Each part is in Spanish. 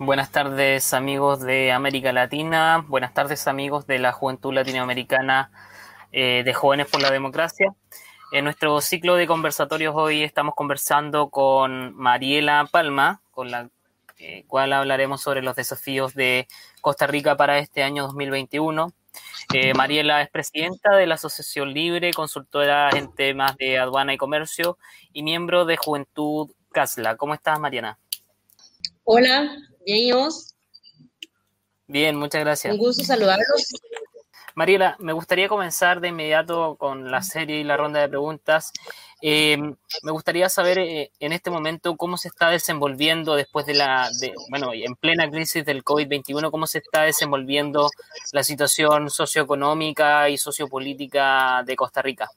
Buenas tardes amigos de América Latina, buenas tardes amigos de la Juventud Latinoamericana eh, de Jóvenes por la Democracia. En nuestro ciclo de conversatorios hoy estamos conversando con Mariela Palma, con la eh, cual hablaremos sobre los desafíos de Costa Rica para este año 2021. Eh, Mariela es presidenta de la Asociación Libre, consultora en temas de aduana y comercio y miembro de Juventud CASLA. ¿Cómo estás, Mariana? Hola, bien y Bien, muchas gracias. Un gusto saludarlos. Mariela, me gustaría comenzar de inmediato con la serie y la ronda de preguntas. Eh, me gustaría saber eh, en este momento cómo se está desenvolviendo después de la, bueno, en plena crisis del COVID-21, cómo se está desenvolviendo la situación socioeconómica y sociopolítica de Costa Rica.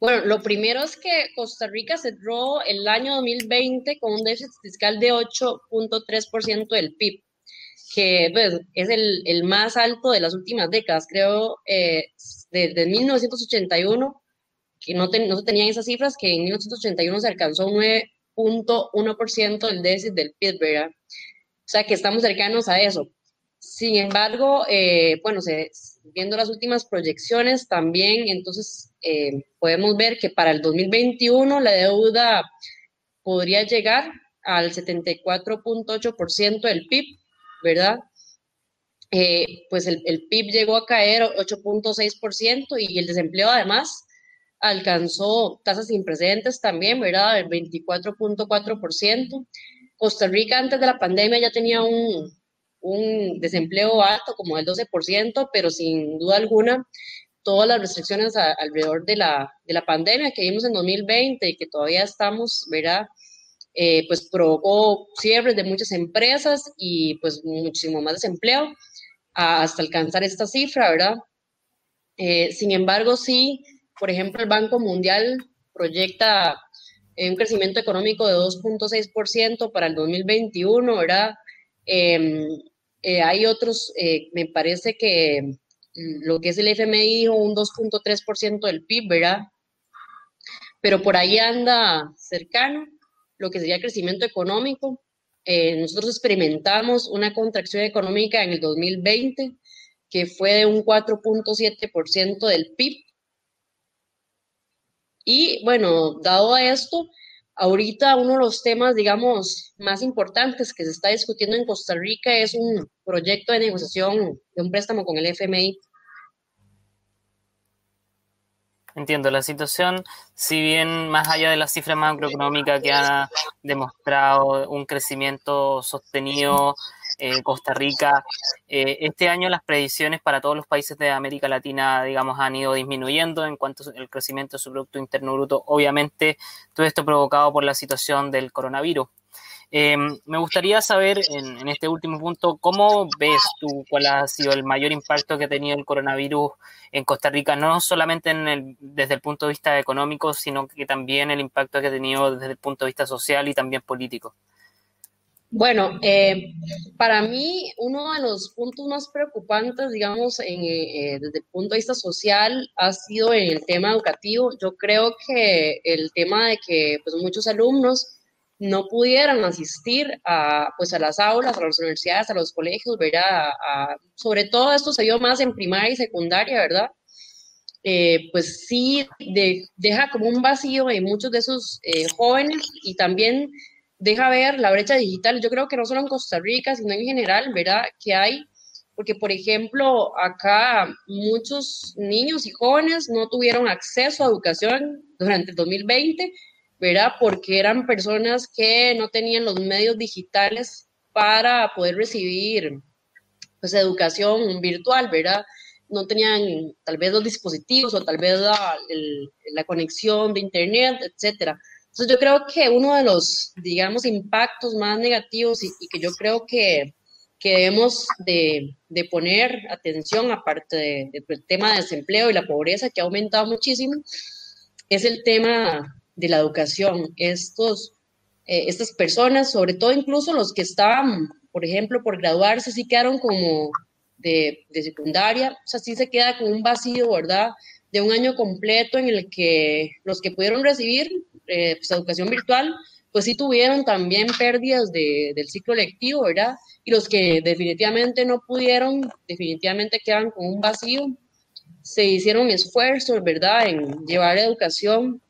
Bueno, lo primero es que Costa Rica cerró el año 2020 con un déficit fiscal de 8.3% del PIB, que pues, es el, más alto de las últimas décadas. Creo eh, desde 1981, que no, no se tenían esas cifras, que en 1981 se alcanzó un 9.1% del déficit del PIB, ¿verdad? O sea que estamos cercanos a eso. Sin embargo, eh, bueno, se, viendo las últimas proyecciones también, entonces eh, podemos ver que para el 2021 la deuda podría llegar al 74.8% del PIB, ¿verdad? Eh, pues el, el, PIB llegó a caer 8.6% y el desempleo además alcanzó tasas sin precedentes también, ¿verdad? El 24.4%. Costa Rica antes de la pandemia ya tenía un, un desempleo alto, como el 12%, pero sin duda alguna, todas las restricciones alrededor de la, de la pandemia que vimos en 2020 y que todavía estamos, ¿verdad? Eh, pues provocó cierres de muchas empresas y pues muchísimo más desempleo hasta alcanzar esta cifra, ¿verdad? Eh, sin embargo, sí, por ejemplo, el Banco Mundial proyecta un crecimiento económico de 2.6% para el 2021, ¿verdad? Em, eh, hay otros, eh, me parece que lo que es el FMI dijo un 2.3% del PIB, ¿verdad? Pero por ahí anda cercano lo que sería crecimiento económico. Eh, nosotros experimentamos una contracción económica en el 2020 que fue de un 4.7% del PIB. Y bueno, dado esto, Ahorita uno de los temas, digamos, más importantes que se está discutiendo en Costa Rica es un proyecto de negociación de un préstamo con el FMI. Entiendo, la situación, si bien más allá de la cifra macroeconómica que ha demostrado un crecimiento sostenido eh, Costa Rica. Eh, este año las predicciones para todos los países de América Latina, digamos, han ido disminuyendo en cuanto al crecimiento de su Producto Interno Bruto. Obviamente, todo esto provocado por la situación del coronavirus. Em, me gustaría saber, en, este último punto, ¿cómo ves tú cuál ha sido el mayor impacto que ha tenido el coronavirus en Costa Rica, no solamente en el, desde el punto de vista económico, sino que también el impacto que ha tenido desde el punto de vista social y también político? Bueno, eh, para mí uno de los puntos más preocupantes, digamos, en, eh, desde el punto de vista social ha sido en el tema educativo. Yo creo que el tema de que pues, muchos alumnos no pudieran asistir a, pues, a las aulas, a las universidades, a los colegios, ¿verdad? sobre todo esto se vio más en primaria y secundaria, ¿verdad? Eh, pues sí deja como un vacío en muchos de esos jóvenes y también deja ver la brecha digital. Yo creo que no solo en Costa Rica, sino en general, ¿verdad? Que hay, porque por ejemplo, acá muchos niños y jóvenes no tuvieron acceso a educación durante el 2020, ¿verdad? Porque eran personas que no tenían los medios digitales para poder recibir pues educación virtual, ¿verdad? No tenían tal vez los dispositivos o tal vez la, la conexión de internet, etcétera. Entonces yo creo que uno de los, digamos, impactos más negativos y, que yo creo que, que debemos de, de, poner atención, aparte del de, tema de desempleo y la pobreza que ha aumentado muchísimo, es el tema de la educación. Estos, eh, estas personas, sobre todo incluso los que estaban, por ejemplo, por graduarse, sí quedaron como de, de secundaria, o sea, sí se queda con un vacío, ¿verdad? De un año completo en el que los que pudieron recibir eh, pues, educación virtual, pues sí tuvieron también pérdidas de, del ciclo lectivo, ¿verdad? Y los que definitivamente no pudieron, definitivamente quedan con un vacío. Se hicieron esfuerzos, ¿verdad?, en llevar educación.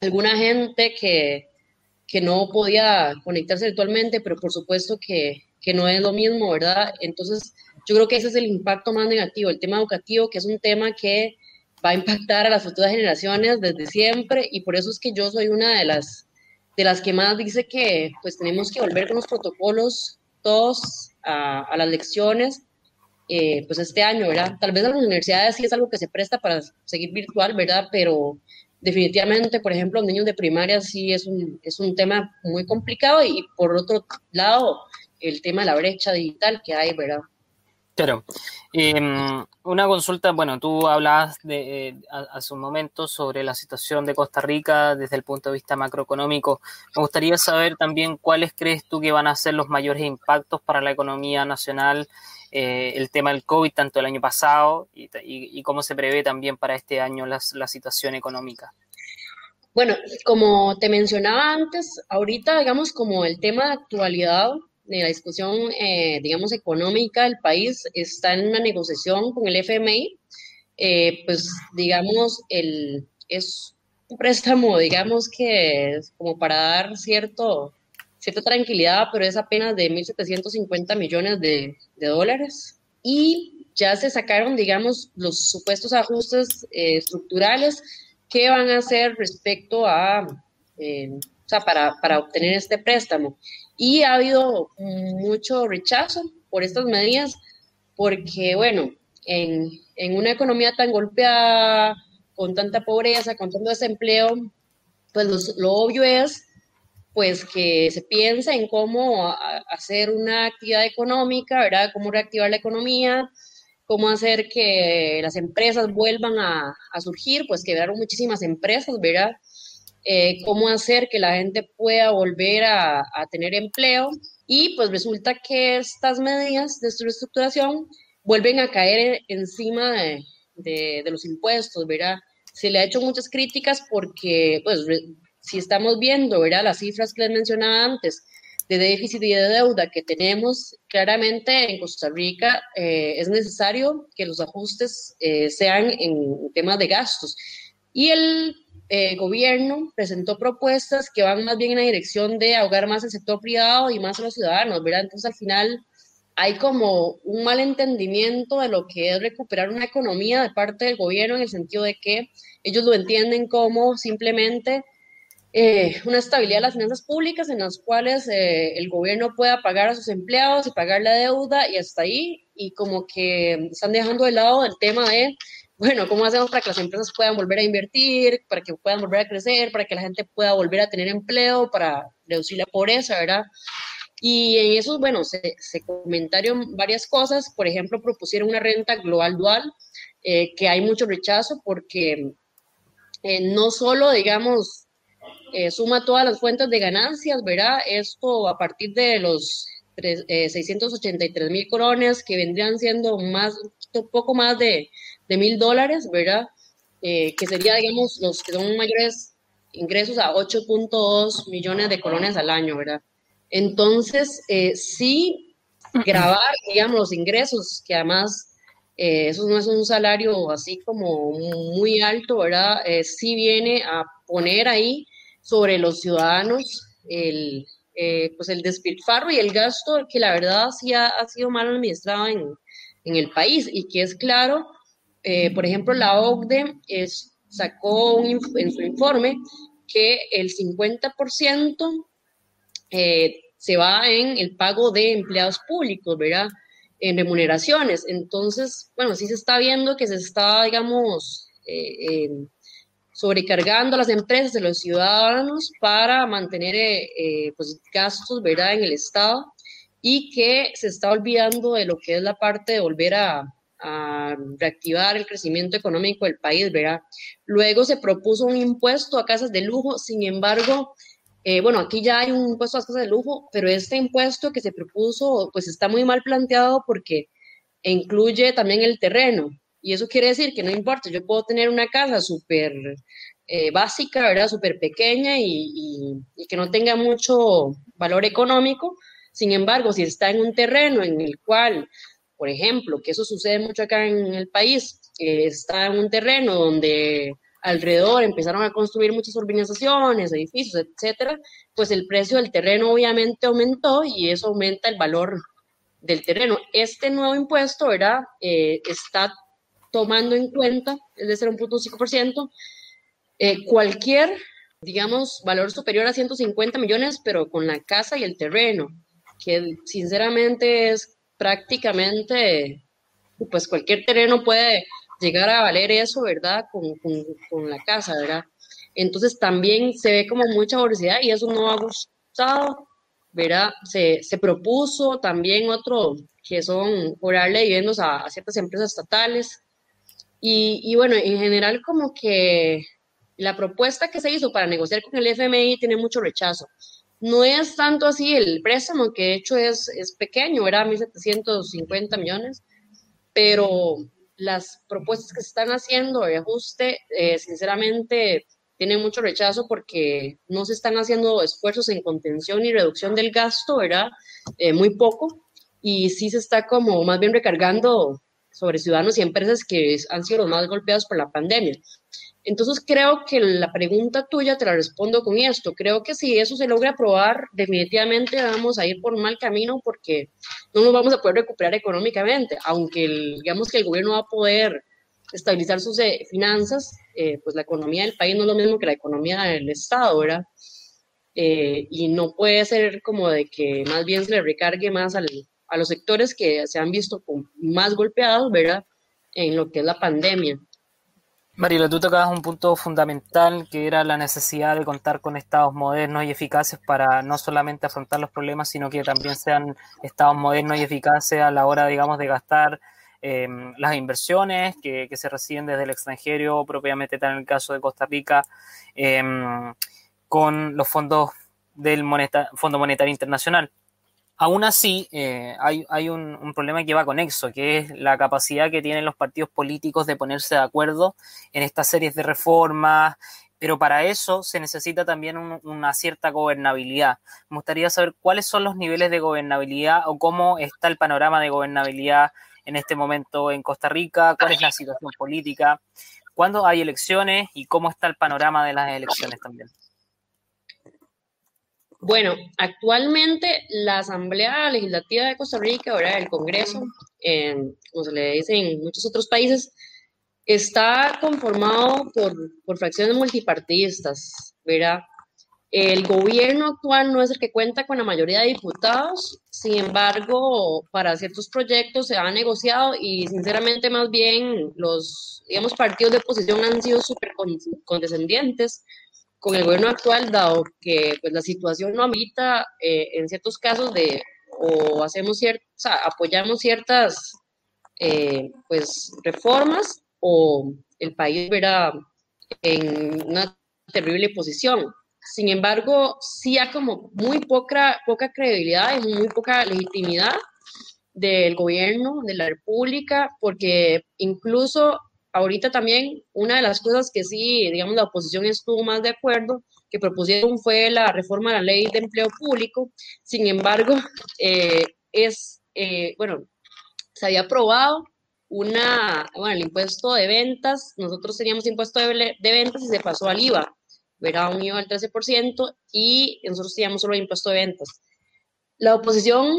Alguna gente que, que no podía conectarse virtualmente, pero por supuesto que, que no es lo mismo, ¿verdad? Entonces, yo creo que ese es el impacto más negativo, el tema educativo, que es un tema que va a impactar a las futuras generaciones desde siempre y por eso es que yo soy una de las de las que más dice que pues tenemos que volver con los protocolos todos a, las lecciones eh, pues este año, ¿verdad? Tal vez en las universidades sí es algo que se presta para seguir virtual, ¿verdad? Pero definitivamente, por ejemplo, los niños de primaria sí es un, es un tema muy complicado y por otro lado, el tema de la brecha digital que hay, ¿verdad? Claro. Em, una consulta, bueno, tú hablabas de, eh, hace un momento sobre la situación de Costa Rica desde el punto de vista macroeconómico. Me gustaría saber también cuáles crees tú que van a ser los mayores impactos para la economía nacional, eh, el tema del COVID, tanto el año pasado y, cómo se prevé también para este año la, la situación económica. Bueno, como te mencionaba antes, ahorita, digamos, como el tema de actualidad de la discusión, eh, digamos, económica del país está en una negociación con el FMI, eh, pues, digamos, el, es un préstamo, digamos, que es como para dar cierto, cierta tranquilidad, pero es apenas de 1.750 millones de, de, dólares. Y ya se sacaron, digamos, los supuestos ajustes eh, estructurales que van a hacer respecto a, o para, obtener este préstamo. Y ha habido mucho rechazo por estas medidas, porque, bueno, en, en una economía tan golpeada, con tanta pobreza, con tanto desempleo, pues lo obvio es pues que se piensa en cómo hacer una actividad económica, ¿verdad? Cómo reactivar la economía, cómo hacer que las empresas vuelvan a, a surgir, pues quedaron muchísimas empresas, ¿verdad? Eh, cómo hacer que la gente pueda volver a, tener empleo y pues resulta que estas medidas de reestructuración vuelven a caer encima de, los impuestos, ¿verdad? Se le ha hecho muchas críticas porque, pues, si estamos viendo, ¿verdad? Las cifras que les mencionaba antes de déficit y de deuda que tenemos, claramente en Costa Rica eh, es necesario que los ajustes eh, sean en temas de gastos. Y el eh, gobierno presentó propuestas que van más bien en la dirección de ahogar más el sector privado y más a los ciudadanos, ¿verdad? Entonces al final hay como un mal entendimiento de lo que es recuperar una economía de parte del gobierno en el sentido de que ellos lo entienden como simplemente eh, una estabilidad de las finanzas públicas en las cuales eh, el gobierno pueda pagar a sus empleados y pagar la deuda y hasta ahí, y como que están dejando de lado el tema de bueno, ¿cómo hacemos para que las empresas puedan volver a invertir, para que puedan volver a crecer, para que la gente pueda volver a tener empleo, para reducir la pobreza, ¿verdad? Y en eso, bueno, se, se comentaron varias cosas. Por ejemplo, propusieron una renta global dual, eh, que hay mucho rechazo porque eh, no solo, digamos, eh, suma todas las fuentes de ganancias, ¿verdad? Esto a partir de los 683 mil coronas, que vendrían siendo más, un poco más de de mil dólares, ¿verdad? Eh, que sería, digamos, los que son mayores ingresos a 8.2 millones de colones al año, ¿verdad? Entonces, eh, sí, grabar, digamos, los ingresos, que además eh, eso no es un salario así como muy alto, ¿verdad? sí viene a poner ahí sobre los ciudadanos el, pues el despilfarro y el gasto que la verdad sí ha, ha sido mal administrado en, en el país y que es claro eh, por ejemplo, la OCDE sacó en su informe que el 50% eh, se va en el pago de empleados públicos, ¿verdad? En remuneraciones. Entonces, bueno, sí se está viendo que se está, digamos, eh, sobrecargando a las empresas de los ciudadanos para mantener pues, gastos, ¿verdad?, en el Estado y que se está olvidando de lo que es la parte de volver a, a reactivar el crecimiento económico del país, ¿verdad? Luego se propuso un impuesto a casas de lujo, sin embargo, eh, bueno, aquí ya hay un impuesto a casas de lujo, pero este impuesto que se propuso, pues está muy mal planteado porque incluye también el terreno. Y eso quiere decir que no importa, yo puedo tener una casa súper eh, básica, ¿verdad? Súper pequeña y, que no tenga mucho valor económico. Sin embargo, si está en un terreno en el cual, por ejemplo, que eso sucede mucho acá en el país, está en un terreno donde alrededor empezaron a construir muchas urbanizaciones, edificios, etcétera, pues el precio del terreno obviamente aumentó y eso aumenta el valor del terreno. Este nuevo impuesto, ¿verdad? Eh, está tomando en cuenta, es de 0.5%, eh, cualquier, digamos, valor superior a 150 millones, pero con la casa y el terreno, que sinceramente es prácticamente, pues cualquier terreno puede llegar a valer eso, ¿verdad? Con, con, la casa, ¿verdad? Entonces también se ve como mucha voracidad y eso no ha gustado, ¿verdad? Se, se propuso también otro que son cobrarle dividendos a, a, ciertas empresas estatales. Y, y, bueno, en general como que la propuesta que se hizo para negociar con el FMI tiene mucho rechazo. No es tanto así el préstamo, que de hecho es, es pequeño, era 1.750 millones, pero las propuestas que se están haciendo de ajuste, eh, sinceramente, tienen mucho rechazo porque no se están haciendo esfuerzos en contención y reducción del gasto, ¿verdad? Eh, muy poco. Y sí se está como más bien recargando sobre ciudadanos y empresas que han sido los más golpeados por la pandemia. Entonces creo que la pregunta tuya te la respondo con esto. Creo que si eso se logra aprobar, definitivamente vamos a ir por mal camino porque no nos vamos a poder recuperar económicamente, aunque digamos que el gobierno va a poder estabilizar sus eh, finanzas, eh, pues la economía del país no es lo mismo que la economía del Estado, ¿verdad? Eh, y no puede ser como de que más bien se le recargue más a los sectores que se han visto más golpeados, ¿verdad? En lo que es la pandemia. Marilo, tú tocabas un punto fundamental que era la necesidad de contar con estados modernos y eficaces para no solamente afrontar los problemas, sino que también sean estados modernos y eficaces a la hora, digamos, de gastar eh, las inversiones que, que, se reciben desde el extranjero, propiamente tal en el caso de Costa Rica, eh, con los fondos del Moneta Fondo Monetario Internacional. Aún así, eh, hay, un, problema que va conexo, que es la capacidad que tienen los partidos políticos de ponerse de acuerdo en estas series de reformas, pero para eso se necesita también un, una cierta gobernabilidad. Me gustaría saber cuáles son los niveles de gobernabilidad o cómo está el panorama de gobernabilidad en este momento en Costa Rica, cuál es la situación política, cuándo hay elecciones y cómo está el panorama de las elecciones también. Bueno, actualmente la Asamblea Legislativa de Costa Rica, ahora el Congreso, como se le dice en muchos otros países, está conformado por, por fracciones multipartidistas, ¿verdad? El gobierno actual no es el que cuenta con la mayoría de diputados, sin embargo, para ciertos proyectos se ha negociado y sinceramente más bien los, digamos, partidos de oposición han sido súper condescendientes con el gobierno actual, dado que pues, la situación no amerita eh, en ciertos casos de o hacemos ciertas, o sea, apoyamos ciertas eh, pues reformas o el país verá en una terrible posición. Sin embargo, sí hay como muy poca, poca credibilidad y muy poca legitimidad del gobierno, de la república, porque incluso ahorita también una de las cosas que sí, digamos, la oposición estuvo más de acuerdo, que propusieron fue la reforma a la ley de empleo público. Sin embargo, eh, es, eh, bueno, se había aprobado una, bueno, el impuesto de ventas, nosotros teníamos impuesto de, de ventas y se pasó al IVA, era un IVA del 13% y nosotros teníamos solo impuesto de ventas. La oposición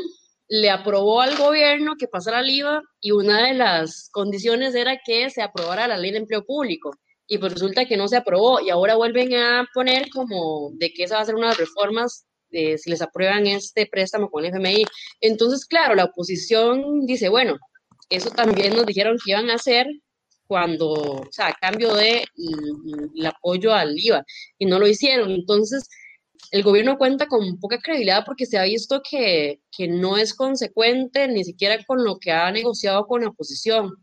le aprobó al gobierno que pasara el IVA y una de las condiciones era que se aprobara la ley de empleo público. Y pues resulta que no se aprobó y ahora vuelven a poner como de que esa va a ser una de las reformas de si les aprueban este préstamo con el FMI. Entonces, claro, la oposición dice, bueno, eso también nos dijeron que iban a hacer cuando, o sea, a cambio de el apoyo al IVA y no lo hicieron. Entonces, el gobierno cuenta con poca credibilidad porque se ha visto que, que, no es consecuente ni siquiera con lo que ha negociado con la oposición.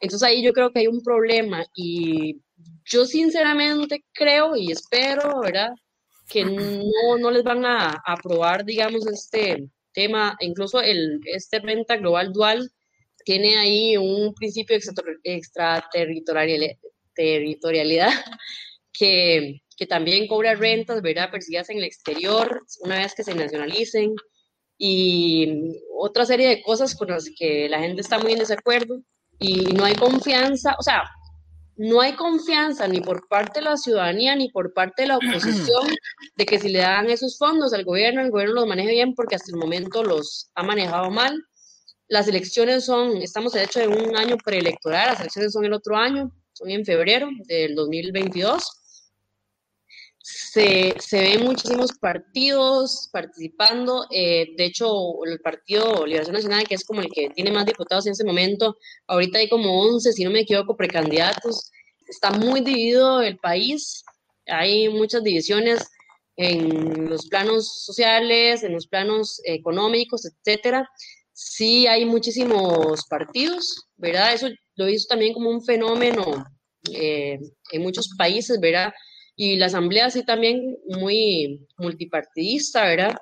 Entonces ahí yo creo que hay un problema y yo sinceramente creo y espero, ¿verdad? Que no, no les van a, aprobar, digamos, este tema, incluso el, este renta global dual tiene ahí un principio extraterritorialidad que, que también cobra rentas, ¿verdad? Percibidas en el exterior una vez que se nacionalicen y otra serie de cosas con las que la gente está muy en desacuerdo y no hay confianza, o sea, no hay confianza ni por parte de la ciudadanía ni por parte de la oposición de que si le dan esos fondos al gobierno, el gobierno los maneje bien porque hasta el momento los ha manejado mal. Las elecciones son, estamos de hecho en un año preelectoral, las elecciones son el otro año, son en febrero del 2022. Se, se ven muchísimos partidos participando. Eh, de hecho, el Partido Liberación Nacional, que es como el que tiene más diputados en ese momento, ahorita hay como 11, si no me equivoco, precandidatos. Está muy dividido el país. Hay muchas divisiones en los planos sociales, en los planos económicos, etcétera. Sí hay muchísimos partidos, ¿verdad? Eso lo hizo también como un fenómeno eh, en muchos países, ¿verdad? Y la asamblea sí también muy multipartidista, ¿verdad?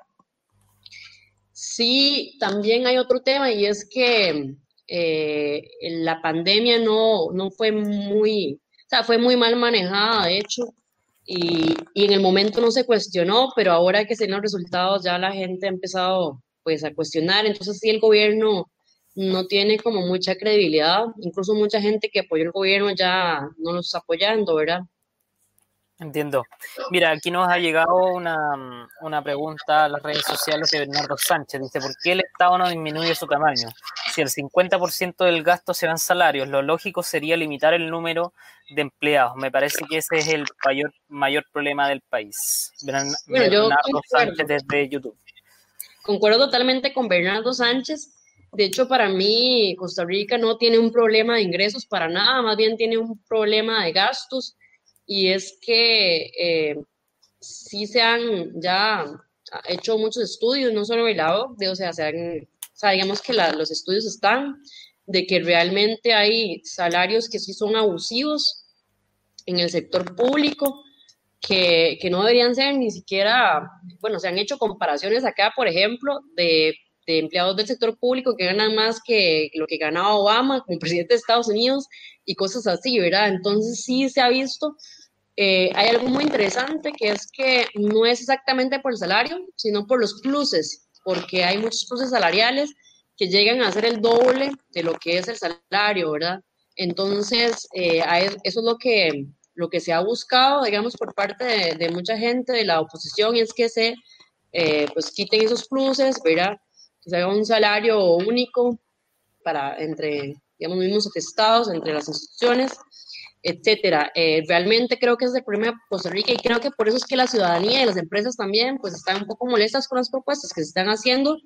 Sí, también hay otro tema y es que eh, la pandemia no, no fue muy, o sea, fue muy mal manejada, de hecho, y, y, en el momento no se cuestionó, pero ahora que se ven los resultados ya la gente ha empezado pues a cuestionar, entonces sí el gobierno no tiene como mucha credibilidad, incluso mucha gente que apoyó el gobierno ya no lo está apoyando, ¿verdad? Entiendo. Mira, aquí nos ha llegado una, una, pregunta a las redes sociales de Bernardo Sánchez. Dice, ¿por qué el Estado no disminuye su tamaño? Si el 50% del gasto se va en salarios, lo lógico sería limitar el número de empleados. Me parece que ese es el mayor, mayor problema del país. Bernardo Sánchez desde YouTube. Concuerdo totalmente con Bernardo Sánchez. De hecho, para mí, Costa Rica no tiene un problema de ingresos para nada, más bien tiene un problema de gastos y es que eh, sí se han ya hecho muchos estudios, no solo el lado, de, o sea, se han, o digamos que los estudios están de que realmente hay salarios que sí son abusivos en el sector público, que, que no deberían ser ni siquiera, bueno, se han hecho comparaciones acá, por ejemplo, de de empleados del sector público que ganan más que lo que ganaba Obama como presidente de Estados Unidos y cosas así, ¿verdad? Entonces sí se ha visto eh, hay algo muy interesante que es que no es exactamente por el salario, sino por los pluses, porque hay muchos pluses salariales que llegan a ser el doble de lo que es el salario, ¿verdad? Entonces, eh, eso es lo que, lo que se ha buscado, digamos, por parte de, mucha gente de la oposición, es que se eh, pues quiten esos pluses, ¿verdad? Que se haga un salario único para entre, digamos, mismos atestados, entre las instituciones, etcétera. Eh, realmente creo que es el problema de Costa Rica y creo que por eso es que la ciudadanía y las empresas también pues están un poco molestas con las propuestas que se están haciendo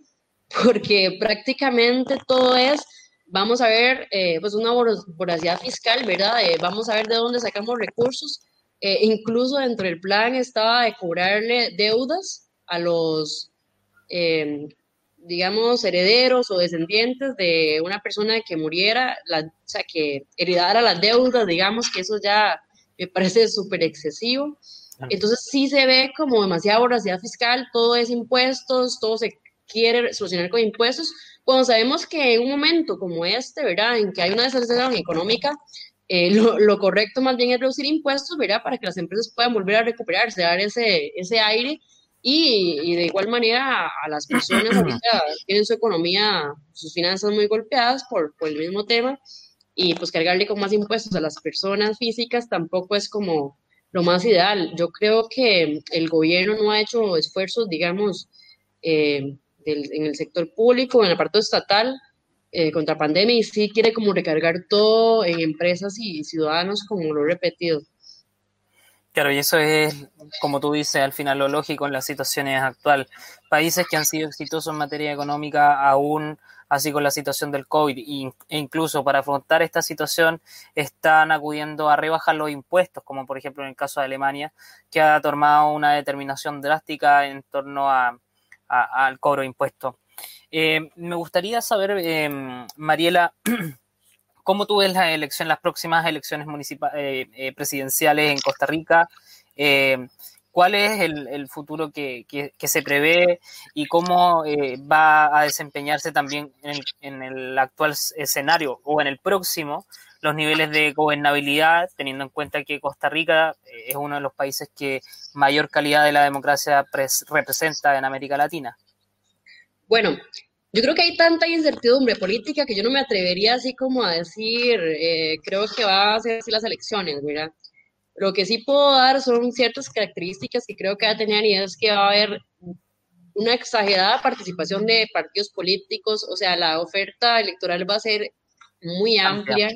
porque prácticamente todo es vamos a ver eh, pues una voracidad fiscal, ¿verdad? Eh, vamos a ver de dónde sacamos recursos. incluso dentro del plan estaba de cobrarle deudas a los digamos, herederos o descendientes de una persona que muriera, la, o sea, que heredara las deudas, digamos, que eso ya me parece súper excesivo. Entonces sí se ve como demasiada voracidad fiscal, todo es impuestos, todo se quiere solucionar con impuestos, cuando sabemos que en un momento como este, ¿verdad? En que hay una desaceleración económica, eh, lo, lo, correcto más bien es reducir impuestos, ¿verdad? Para que las empresas puedan volver a recuperarse, dar ese, ese aire y, de igual manera a, las personas ahorita tienen su economía, sus finanzas muy golpeadas por, por, el mismo tema y pues cargarle con más impuestos a las personas físicas tampoco es como lo más ideal. Yo creo que el gobierno no ha hecho esfuerzos, digamos, eh, en el sector público, en el apartado estatal, eh, contra pandemia y sí quiere como recargar todo en empresas y ciudadanos como lo he repetido. Claro, y eso es, como tú dices, al final lo lógico en las situaciones actuales. Países que han sido exitosos en materia económica, aún así con la situación del COVID, e incluso para afrontar esta situación, están acudiendo a rebajar los impuestos, como por ejemplo en el caso de Alemania, que ha tomado una determinación drástica en torno a, al cobro de impuestos. Eh, me gustaría saber, eh, Mariela, ¿Cómo tú ves la elección, las próximas elecciones municipales, eh, eh, presidenciales en Costa Rica? Eh, ¿Cuál es el, futuro que, se prevé y cómo va a desempeñarse también en el, actual escenario o en el próximo los niveles de gobernabilidad, teniendo en cuenta que Costa Rica eh, es uno de los países que mayor calidad de la democracia representa en América Latina? Bueno, yo creo que hay tanta incertidumbre política que yo no me atrevería así como a decir, eh, creo que va a ser así las elecciones, ¿verdad? Lo que sí puedo dar son ciertas características que creo que va a tener y es que va a haber una exagerada participación de partidos políticos, o sea, la oferta electoral va a ser muy amplia.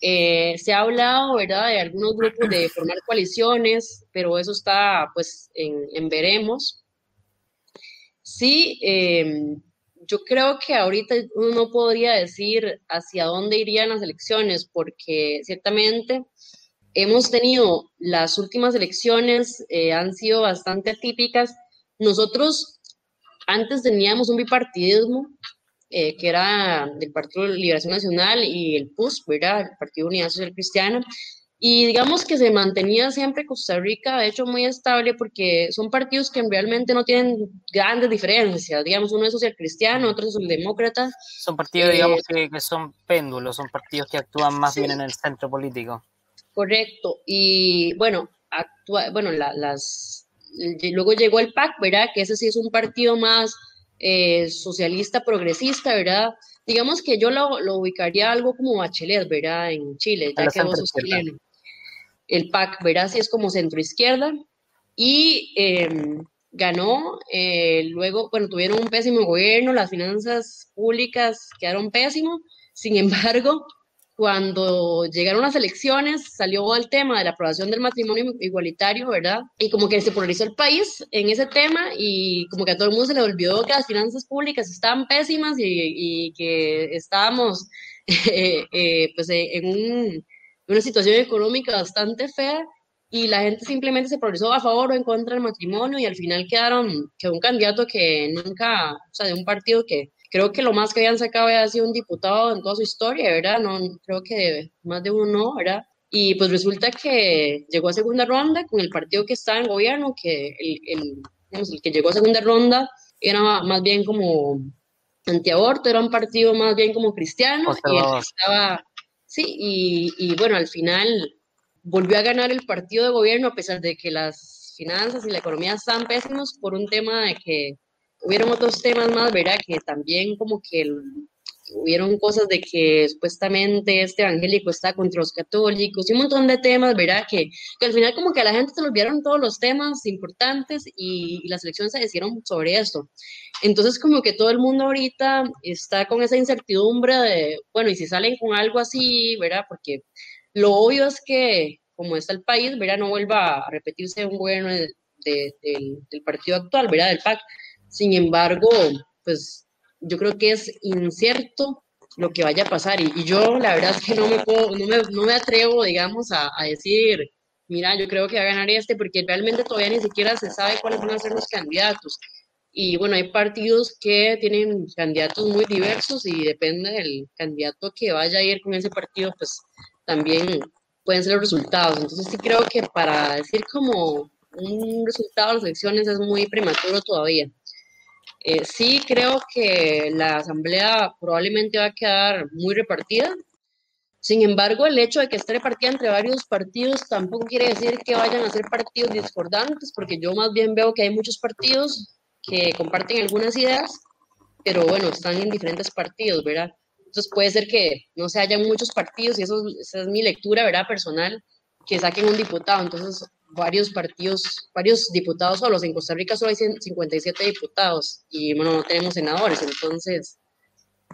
Eh, se ha hablado, ¿verdad?, de algunos grupos de formar coaliciones, pero eso está, pues, en, veremos. Sí, em, yo creo que ahorita uno no podría decir hacia dónde irían las elecciones, porque ciertamente hemos tenido las últimas elecciones, eh, han sido bastante atípicas. Nosotros antes teníamos un bipartidismo, eh, que era del Partido de Liberación Nacional y el PUS, ¿verdad? El Partido Unidad Social Cristiana. Y digamos que se mantenía siempre Costa Rica, de hecho, muy estable porque son partidos que realmente no tienen grandes diferencias. Digamos, uno es social cristiano, otro es demócrata. Son partidos, digamos, eh, que, son péndulos, son partidos que actúan más bien en el centro político. Correcto. Y bueno, actúa, bueno las, luego llegó el PAC, ¿verdad? Que ese sí es un partido más eh, socialista progresista, ¿verdad? Digamos que yo lo, lo, ubicaría algo como Bachelet, ¿verdad? En Chile, ya que vos sos chileno. El PAC, ¿verdad? Sí es como centro izquierda. Y em, ganó, eh, luego, bueno, tuvieron un pésimo gobierno, las finanzas públicas quedaron pésimos, sin embargo, cuando llegaron las elecciones, salió el tema de la aprobación del matrimonio igualitario, ¿verdad? Y como que se polarizó el país en ese tema y como que a todo el mundo se le olvidó que las finanzas públicas estaban pésimas y, que estábamos eh, eh, pues en una situación económica bastante fea y la gente simplemente se polarizó a favor o en contra del matrimonio y al final quedaron, quedó un candidato que nunca, o sea, de un partido que creo que lo más que habían sacado había sido un diputado en toda su historia, ¿verdad? No, creo que más de uno, ¿verdad? Y pues resulta que llegó a segunda ronda con el partido que está en gobierno, que el, el, el que llegó a segunda ronda era más bien como antiaborto, era un partido más bien como cristiano, y estaba, sí, y, y bueno, al final volvió a ganar el partido de gobierno a pesar de que las finanzas y la economía están pésimos por un tema de que hubieron otros temas más, ¿verdad? Que también como que hubieron cosas de que supuestamente este evangélico está contra los católicos y un montón de temas, ¿verdad? Que, que al final como que a la gente se le olvidaron todos los temas importantes y, las elecciones se decidieron sobre esto. Entonces como que todo el mundo ahorita está con esa incertidumbre de, bueno, y si salen con algo así, ¿verdad? Porque lo obvio es que como está el país, ¿verdad? No vuelva a repetirse un gobierno del, del partido actual, ¿verdad? Del PAC sin embargo, pues yo creo que es incierto lo que vaya a pasar y, yo la verdad es que no me, puedo, no me, no me atrevo, digamos, a, a, decir, mira, yo creo que va a ganar este porque realmente todavía ni siquiera se sabe cuáles van a ser los candidatos. Y bueno, hay partidos que tienen candidatos muy diversos y depende del candidato que vaya a ir con ese partido, pues también pueden ser los resultados. Entonces sí creo que para decir como un resultado de las elecciones es muy prematuro todavía. Eh, sí creo que la asamblea probablemente va a quedar muy repartida. Sin embargo, el hecho de que esté repartida entre varios partidos tampoco quiere decir que vayan a ser partidos discordantes, porque yo más bien veo que hay muchos partidos que comparten algunas ideas, pero bueno, están en diferentes partidos, ¿verdad? Entonces puede ser que no se hayan muchos partidos, y eso, esa es mi lectura, ¿verdad? Personal, que saquen un diputado. Entonces varios partidos, varios diputados solos. En Costa Rica solo hay 57 diputados y bueno, no tenemos senadores, entonces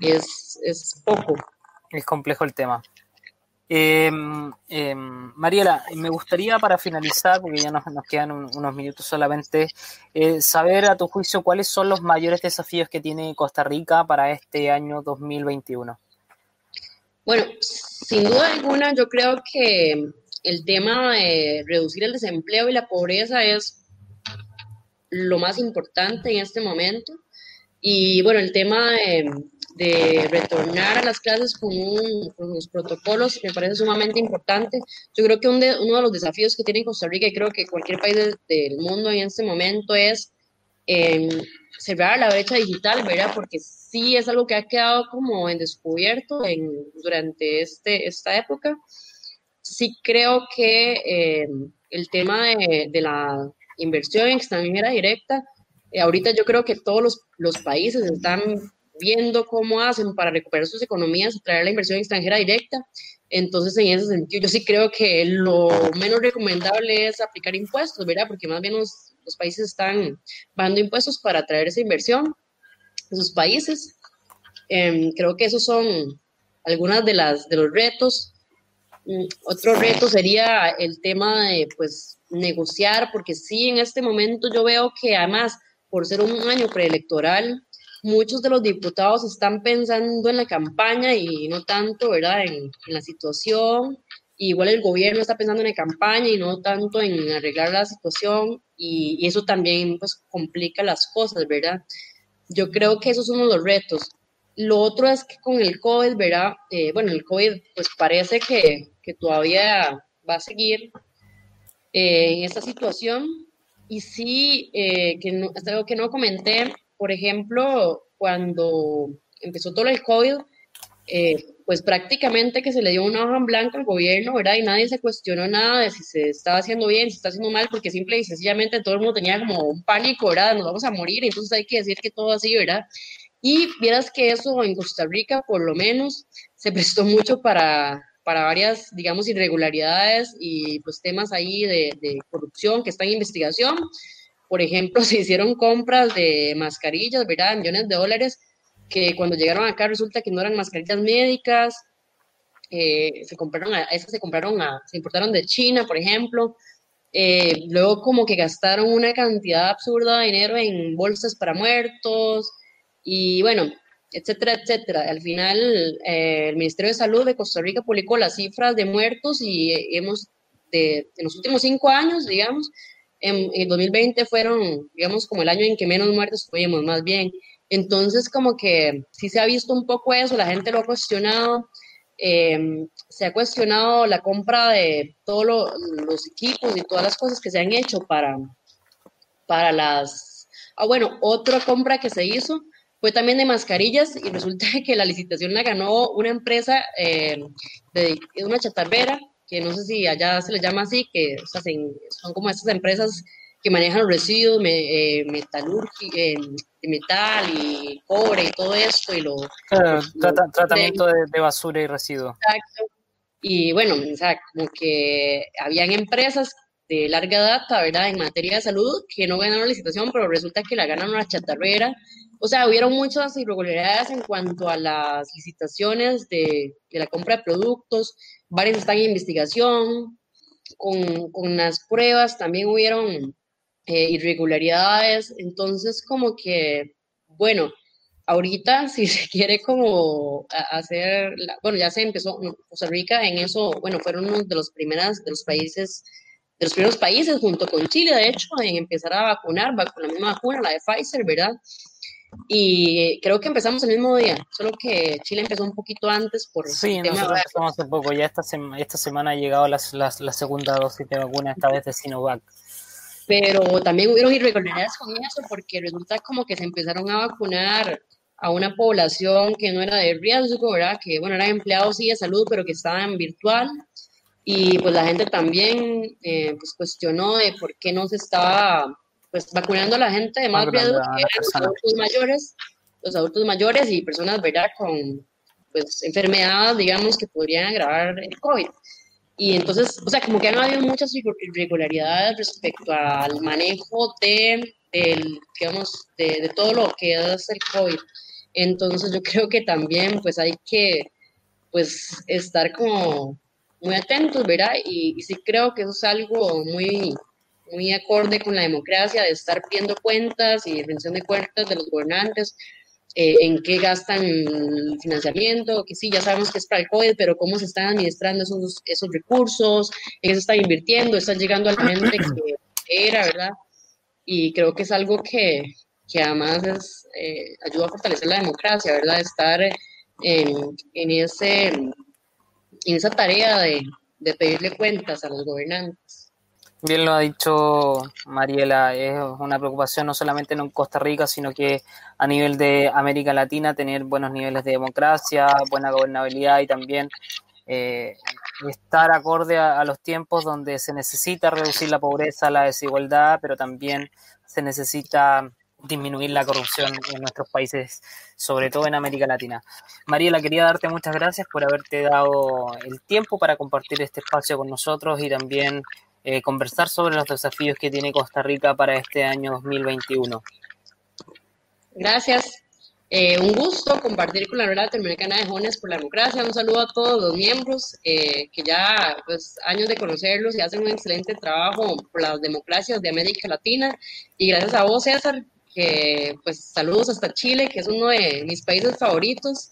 es, es poco. Es complejo el tema. Eh, Mariela, me gustaría para finalizar, porque ya nos, nos quedan unos minutos solamente, eh, saber a tu juicio cuáles son los mayores desafíos que tiene Costa Rica para este año 2021. Bueno, sin duda alguna, yo creo que el tema de reducir el desempleo y la pobreza es lo más importante en este momento. Y bueno, el tema de, retornar a las clases con, los protocolos me parece sumamente importante. Yo creo que uno de los desafíos que tiene Costa Rica y creo que cualquier país del mundo en este momento es cerrar la brecha digital, ¿verdad? Porque sí es algo que ha quedado como en descubierto en, durante este, esta época. Sí creo que eh, el tema de, de, la inversión extranjera directa, eh, ahorita yo creo que todos los, los, países están viendo cómo hacen para recuperar sus economías y traer la inversión extranjera directa. Entonces, en ese sentido, yo sí creo que lo menos recomendable es aplicar impuestos, ¿verdad? Porque más bien los, los países están pagando impuestos para traer esa inversión a sus países. Em, creo que esos son algunos de, las, de los retos. Mm, otro reto sería el tema de pues, negociar, porque sí, en este momento yo veo que además, por ser un año preelectoral, muchos de los diputados están pensando en la campaña y no tanto, ¿verdad?, en, en la situación igual el gobierno está pensando en la campaña y no tanto en arreglar la situación y, eso también pues complica las cosas, ¿verdad? Yo creo que esos son los retos. Lo otro es que con el COVID, ¿verdad? Eh, bueno, el COVID pues parece que, que todavía va a seguir eh, en esta situación y sí, eh, que no, hasta algo que no comenté, por ejemplo, cuando empezó todo el COVID, pues prácticamente que se le dio una hoja en blanco al gobierno, ¿verdad? Y nadie se cuestionó nada de si se estaba haciendo bien, si se está haciendo mal, porque simple y sencillamente todo el mundo tenía como un pánico, ¿verdad? Nos vamos a morir, entonces hay que decir que todo así, ¿verdad? Y vieras que eso en Costa Rica, por lo menos, se prestó mucho para, para varias, digamos, irregularidades y pues temas ahí de, corrupción que están en investigación. Por ejemplo, se hicieron compras de mascarillas, ¿verdad? Millones de dólares que cuando llegaron acá resulta que no eran mascarillas médicas, eh, se compraron, a, esas se compraron, a, se importaron de China, por ejemplo, eh, luego como que gastaron una cantidad absurda de dinero en bolsas para muertos, y bueno, etcétera, etcétera. Al final, eh, el Ministerio de Salud de Costa Rica publicó las cifras de muertos y hemos, de, en los últimos cinco años, digamos, en, en 2020 fueron, digamos, como el año en que menos muertes tuvimos, más bien. Entonces, como que sí se ha visto un poco eso, la gente lo ha cuestionado, em, se ha cuestionado la compra de todos los equipos y todas las cosas que se han hecho para, para las... Ah, bueno, otra compra que se hizo fue también de mascarillas y resulta que la licitación la ganó una empresa em, de, una chatarrera, que no sé si allá se le llama así, que son como estas empresas que manejan residuos eh, eh, de metal y cobre y todo esto. Y lo, tratamiento de, basura y residuos. Exacto. Y bueno, o sea, como que habían empresas de larga data, ¿verdad?, en materia de salud que no ganaron la licitación, pero resulta que la ganaron la chatarrera. O sea, hubieron muchas irregularidades en cuanto a las licitaciones de, de la compra de productos, varias están en investigación, con, con las pruebas también hubieron eh, irregularidades, entonces como que, bueno, ahorita si se quiere como hacer, bueno, ya se empezó, Costa Rica en eso, bueno, fueron uno de los primeras, de los países, de los primeros países junto con Chile, de hecho, en empezar a vacunar con la misma vacuna, la de Pfizer, ¿verdad? Y creo que empezamos el mismo día, solo que Chile empezó un poquito antes por... Sí, nosotros empezamos hace poco, ya esta, esta semana ha llegado la, la, la segunda dosis de vacuna, esta vez de Sinovac pero también hubieron irregularidades con eso porque resulta como que se empezaron a vacunar a una población que no era de riesgo, ¿verdad? Que, bueno, eran empleados sí de salud, pero que estaban virtual. Y pues la gente también eh, pues cuestionó de por qué no se estaba pues vacunando a la gente de más riesgo, que eran los adultos mayores, los adultos mayores y personas, ¿verdad? Con pues enfermedades, digamos, que podrían agravar el COVID. Y entonces, o sea, como que han habido muchas irregularidades respecto al manejo de, digamos, de, todo lo que es el COVID. Entonces, yo creo que también, pues, hay que, pues, estar como muy atentos, ¿verdad? Y, y sí creo que eso es algo muy, muy acorde con la democracia, de estar viendo cuentas y rendición de cuentas de los gobernantes, eh, en qué gastan el financiamiento, que sí, ya sabemos que es para el COVID, pero cómo se están administrando esos, esos recursos, en qué se está invirtiendo, están llegando a la gente que era, ¿verdad? Y creo que es algo que, que además es, eh, ayuda a fortalecer la democracia, ¿verdad? Estar en, en, ese, en esa tarea de, de pedirle cuentas a los gobernantes. Bien lo ha dicho Mariela, es una preocupación no solamente en Costa Rica, sino que a nivel de América Latina tener buenos niveles de democracia, buena gobernabilidad y también eh, estar acorde a, los tiempos donde se necesita reducir la pobreza, la desigualdad, pero también se necesita disminuir la corrupción en nuestros países, sobre todo en América Latina. Mariela, quería darte muchas gracias por haberte dado el tiempo para compartir este espacio con nosotros y también eh, conversar sobre los desafíos que tiene Costa Rica para este año 2021. Gracias. Eh, un gusto compartir con la Red Latinoamericana de Jóvenes por la Democracia. Un saludo a todos los miembros eh, que ya pues años de conocerlos y hacen un excelente trabajo por las democracias de América Latina. Y gracias a vos, César, que pues saludos hasta Chile, que es uno de mis países favoritos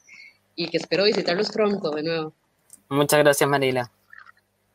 y que espero visitarlos pronto de nuevo. Muchas gracias, Marila.